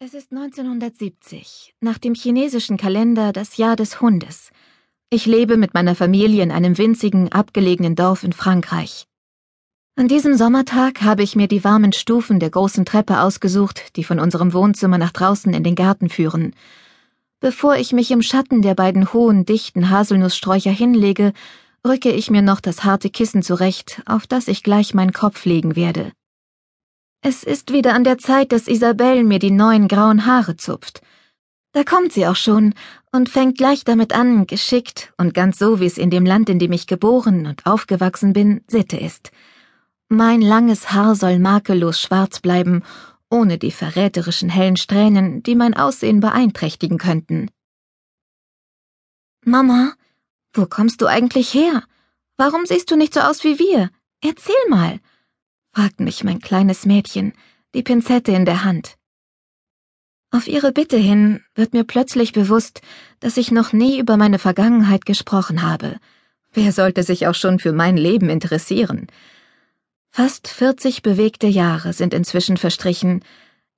Es ist 1970, nach dem chinesischen Kalender das Jahr des Hundes. Ich lebe mit meiner Familie in einem winzigen, abgelegenen Dorf in Frankreich. An diesem Sommertag habe ich mir die warmen Stufen der großen Treppe ausgesucht, die von unserem Wohnzimmer nach draußen in den Garten führen. Bevor ich mich im Schatten der beiden hohen, dichten Haselnusssträucher hinlege, rücke ich mir noch das harte Kissen zurecht, auf das ich gleich meinen Kopf legen werde. Es ist wieder an der Zeit, dass Isabelle mir die neuen grauen Haare zupft. Da kommt sie auch schon und fängt gleich damit an, geschickt und ganz so, wie es in dem Land, in dem ich geboren und aufgewachsen bin, Sitte ist. Mein langes Haar soll makellos schwarz bleiben, ohne die verräterischen hellen Strähnen, die mein Aussehen beeinträchtigen könnten. Mama, wo kommst du eigentlich her? Warum siehst du nicht so aus wie wir? Erzähl mal fragt mich mein kleines Mädchen, die Pinzette in der Hand. Auf ihre Bitte hin wird mir plötzlich bewusst, dass ich noch nie über meine Vergangenheit gesprochen habe. Wer sollte sich auch schon für mein Leben interessieren? Fast vierzig bewegte Jahre sind inzwischen verstrichen,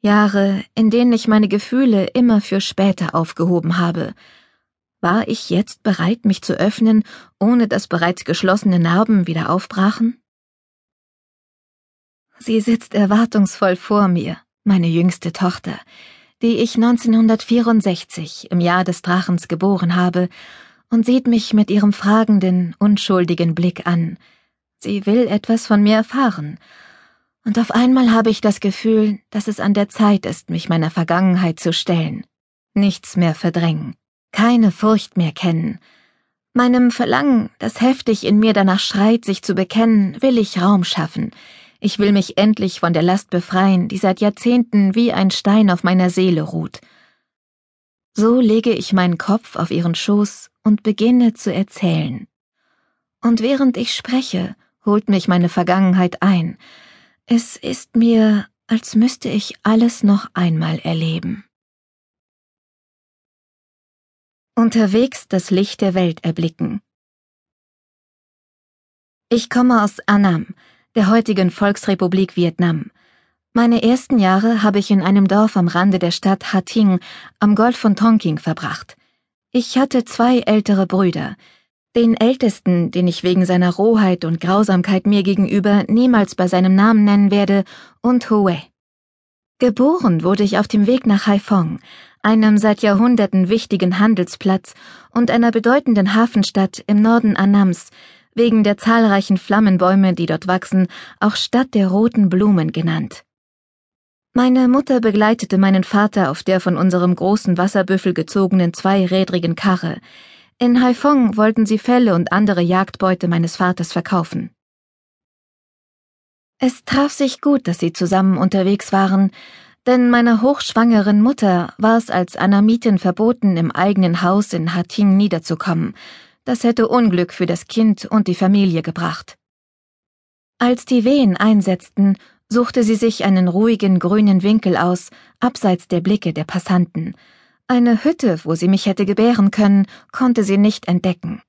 Jahre, in denen ich meine Gefühle immer für später aufgehoben habe. War ich jetzt bereit, mich zu öffnen, ohne dass bereits geschlossene Narben wieder aufbrachen? Sie sitzt erwartungsvoll vor mir, meine jüngste Tochter, die ich 1964 im Jahr des Drachens geboren habe, und sieht mich mit ihrem fragenden, unschuldigen Blick an. Sie will etwas von mir erfahren. Und auf einmal habe ich das Gefühl, dass es an der Zeit ist, mich meiner Vergangenheit zu stellen. Nichts mehr verdrängen, keine Furcht mehr kennen. Meinem Verlangen, das heftig in mir danach schreit, sich zu bekennen, will ich Raum schaffen, ich will mich endlich von der Last befreien, die seit Jahrzehnten wie ein Stein auf meiner Seele ruht. So lege ich meinen Kopf auf ihren Schoß und beginne zu erzählen. Und während ich spreche, holt mich meine Vergangenheit ein. Es ist mir, als müsste ich alles noch einmal erleben. Unterwegs das Licht der Welt erblicken. Ich komme aus Annam, der heutigen Volksrepublik Vietnam. Meine ersten Jahre habe ich in einem Dorf am Rande der Stadt Ha Tinh am Golf von Tonking verbracht. Ich hatte zwei ältere Brüder. Den ältesten, den ich wegen seiner Rohheit und Grausamkeit mir gegenüber niemals bei seinem Namen nennen werde, und Hue. Geboren wurde ich auf dem Weg nach Haiphong, einem seit Jahrhunderten wichtigen Handelsplatz und einer bedeutenden Hafenstadt im Norden Annams, wegen der zahlreichen Flammenbäume, die dort wachsen, auch Stadt der roten Blumen genannt. Meine Mutter begleitete meinen Vater auf der von unserem großen Wasserbüffel gezogenen zweirädrigen Karre. In Haiphong wollten sie Felle und andere Jagdbeute meines Vaters verkaufen. Es traf sich gut, dass sie zusammen unterwegs waren, denn meiner hochschwangeren Mutter war es als Anamitin verboten, im eigenen Haus in Hating niederzukommen, das hätte Unglück für das Kind und die Familie gebracht. Als die Wehen einsetzten, suchte sie sich einen ruhigen grünen Winkel aus, abseits der Blicke der Passanten. Eine Hütte, wo sie mich hätte gebären können, konnte sie nicht entdecken.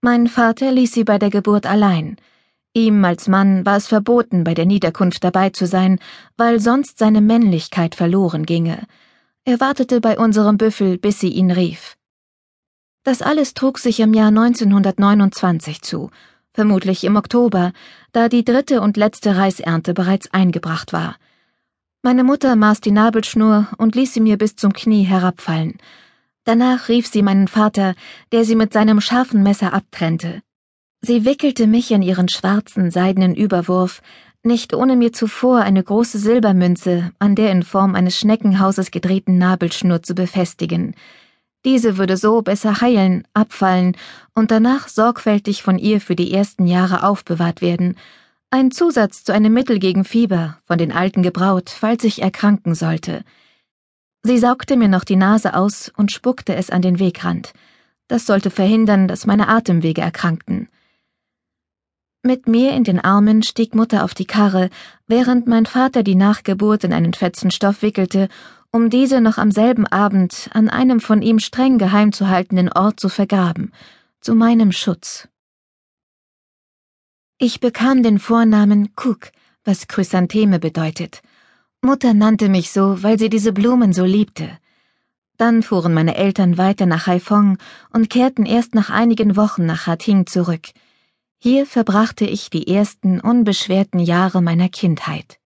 Mein Vater ließ sie bei der Geburt allein. Ihm als Mann war es verboten, bei der Niederkunft dabei zu sein, weil sonst seine Männlichkeit verloren ginge. Er wartete bei unserem Büffel, bis sie ihn rief. Das alles trug sich im Jahr 1929 zu, vermutlich im Oktober, da die dritte und letzte Reisernte bereits eingebracht war. Meine Mutter maß die Nabelschnur und ließ sie mir bis zum Knie herabfallen. Danach rief sie meinen Vater, der sie mit seinem scharfen Messer abtrennte. Sie wickelte mich in ihren schwarzen, seidenen Überwurf, nicht ohne mir zuvor eine große Silbermünze an der in Form eines Schneckenhauses gedrehten Nabelschnur zu befestigen. Diese würde so besser heilen, abfallen und danach sorgfältig von ihr für die ersten Jahre aufbewahrt werden. Ein Zusatz zu einem Mittel gegen Fieber, von den Alten gebraut, falls ich erkranken sollte. Sie saugte mir noch die Nase aus und spuckte es an den Wegrand. Das sollte verhindern, dass meine Atemwege erkrankten. Mit mir in den Armen stieg Mutter auf die Karre, während mein Vater die Nachgeburt in einen fetzen Stoff wickelte um diese noch am selben Abend an einem von ihm streng geheim zu haltenden Ort zu vergraben, zu meinem Schutz. Ich bekam den Vornamen Cook, was Chrysantheme bedeutet. Mutter nannte mich so, weil sie diese Blumen so liebte. Dann fuhren meine Eltern weiter nach Haiphong und kehrten erst nach einigen Wochen nach Hating zurück. Hier verbrachte ich die ersten unbeschwerten Jahre meiner Kindheit.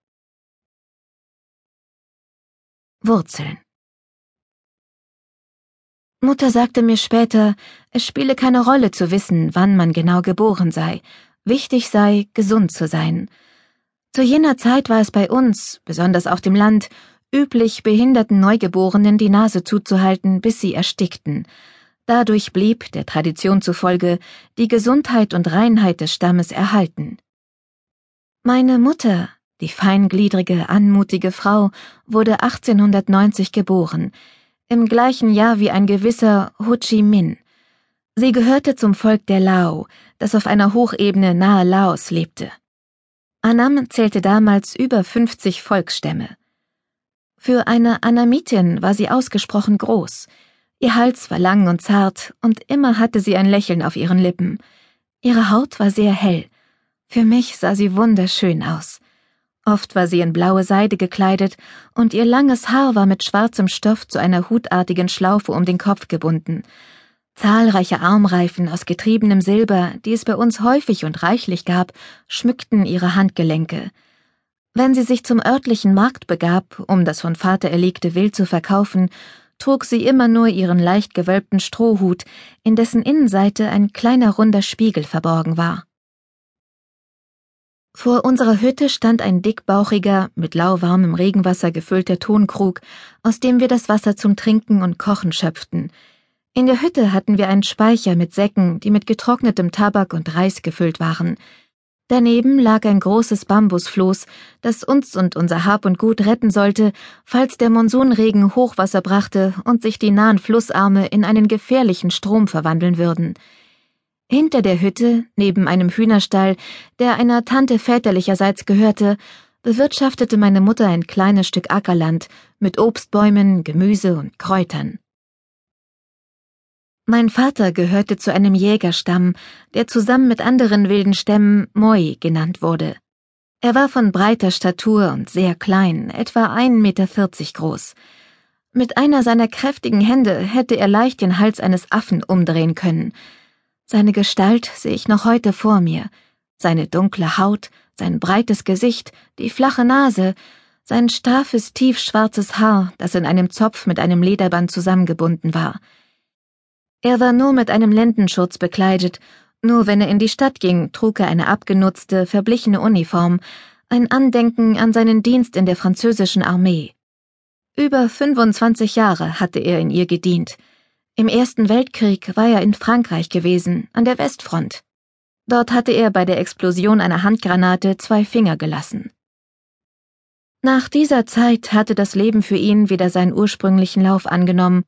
Wurzeln Mutter sagte mir später, es spiele keine Rolle zu wissen, wann man genau geboren sei, wichtig sei, gesund zu sein. Zu jener Zeit war es bei uns, besonders auf dem Land, üblich, behinderten Neugeborenen die Nase zuzuhalten, bis sie erstickten. Dadurch blieb, der Tradition zufolge, die Gesundheit und Reinheit des Stammes erhalten. Meine Mutter, die feingliedrige, anmutige Frau, wurde 1890 geboren, im gleichen Jahr wie ein gewisser Ho Chi Minh. Sie gehörte zum Volk der Lao, das auf einer Hochebene nahe Laos lebte. Annam zählte damals über 50 Volksstämme. Für eine Anamitin war sie ausgesprochen groß. Ihr Hals war lang und zart, und immer hatte sie ein Lächeln auf ihren Lippen. Ihre Haut war sehr hell. Für mich sah sie wunderschön aus. Oft war sie in blaue Seide gekleidet, und ihr langes Haar war mit schwarzem Stoff zu einer hutartigen Schlaufe um den Kopf gebunden. Zahlreiche Armreifen aus getriebenem Silber, die es bei uns häufig und reichlich gab, schmückten ihre Handgelenke. Wenn sie sich zum örtlichen Markt begab, um das von Vater erlegte Wild zu verkaufen, trug sie immer nur ihren leicht gewölbten Strohhut, in dessen Innenseite ein kleiner runder Spiegel verborgen war. Vor unserer Hütte stand ein dickbauchiger, mit lauwarmem Regenwasser gefüllter Tonkrug, aus dem wir das Wasser zum Trinken und Kochen schöpften. In der Hütte hatten wir einen Speicher mit Säcken, die mit getrocknetem Tabak und Reis gefüllt waren. Daneben lag ein großes Bambusfloß, das uns und unser Hab und Gut retten sollte, falls der Monsunregen Hochwasser brachte und sich die nahen Flussarme in einen gefährlichen Strom verwandeln würden. Hinter der Hütte, neben einem Hühnerstall, der einer Tante väterlicherseits gehörte, bewirtschaftete meine Mutter ein kleines Stück Ackerland mit Obstbäumen, Gemüse und Kräutern. Mein Vater gehörte zu einem Jägerstamm, der zusammen mit anderen wilden Stämmen Moi genannt wurde. Er war von breiter Statur und sehr klein, etwa 1,40 Meter groß. Mit einer seiner kräftigen Hände hätte er leicht den Hals eines Affen umdrehen können. Seine Gestalt sehe ich noch heute vor mir. Seine dunkle Haut, sein breites Gesicht, die flache Nase, sein straffes, tiefschwarzes Haar, das in einem Zopf mit einem Lederband zusammengebunden war. Er war nur mit einem Lendenschutz bekleidet, nur wenn er in die Stadt ging, trug er eine abgenutzte, verblichene Uniform, ein Andenken an seinen Dienst in der französischen Armee. Über 25 Jahre hatte er in ihr gedient. Im Ersten Weltkrieg war er in Frankreich gewesen, an der Westfront. Dort hatte er bei der Explosion einer Handgranate zwei Finger gelassen. Nach dieser Zeit hatte das Leben für ihn wieder seinen ursprünglichen Lauf angenommen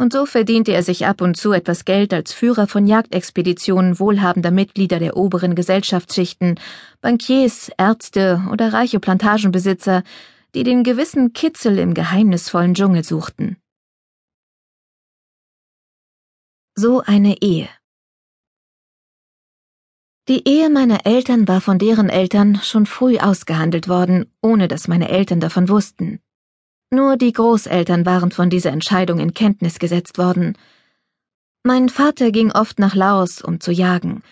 und so verdiente er sich ab und zu etwas Geld als Führer von Jagdexpeditionen wohlhabender Mitglieder der oberen Gesellschaftsschichten, Bankiers, Ärzte oder reiche Plantagenbesitzer, die den gewissen Kitzel im geheimnisvollen Dschungel suchten. So eine Ehe. Die Ehe meiner Eltern war von deren Eltern schon früh ausgehandelt worden, ohne dass meine Eltern davon wussten. Nur die Großeltern waren von dieser Entscheidung in Kenntnis gesetzt worden. Mein Vater ging oft nach Laos, um zu jagen.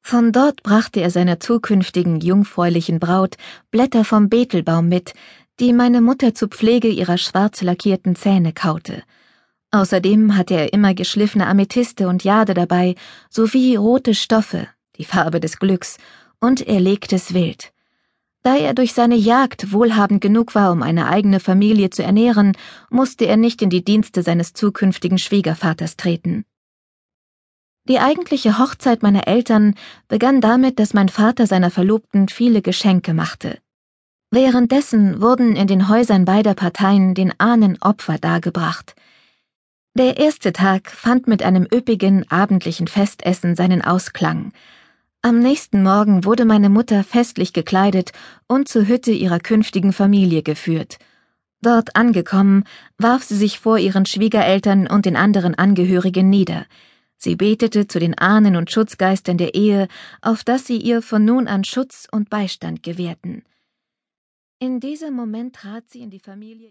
Von dort brachte er seiner zukünftigen jungfräulichen Braut Blätter vom Betelbaum mit, die meine Mutter zur Pflege ihrer schwarz lackierten Zähne kaute. Außerdem hatte er immer geschliffene Amethyste und Jade dabei, sowie rote Stoffe, die Farbe des Glücks, und erlegtes Wild. Da er durch seine Jagd wohlhabend genug war, um eine eigene Familie zu ernähren, musste er nicht in die Dienste seines zukünftigen Schwiegervaters treten. Die eigentliche Hochzeit meiner Eltern begann damit, dass mein Vater seiner Verlobten viele Geschenke machte. Währenddessen wurden in den Häusern beider Parteien den Ahnen Opfer dargebracht. Der erste Tag fand mit einem üppigen abendlichen Festessen seinen Ausklang, am nächsten Morgen wurde meine Mutter festlich gekleidet und zur Hütte ihrer künftigen Familie geführt. Dort angekommen, warf sie sich vor ihren Schwiegereltern und den anderen Angehörigen nieder. Sie betete zu den Ahnen und Schutzgeistern der Ehe, auf dass sie ihr von nun an Schutz und Beistand gewährten. In diesem Moment trat sie in die Familie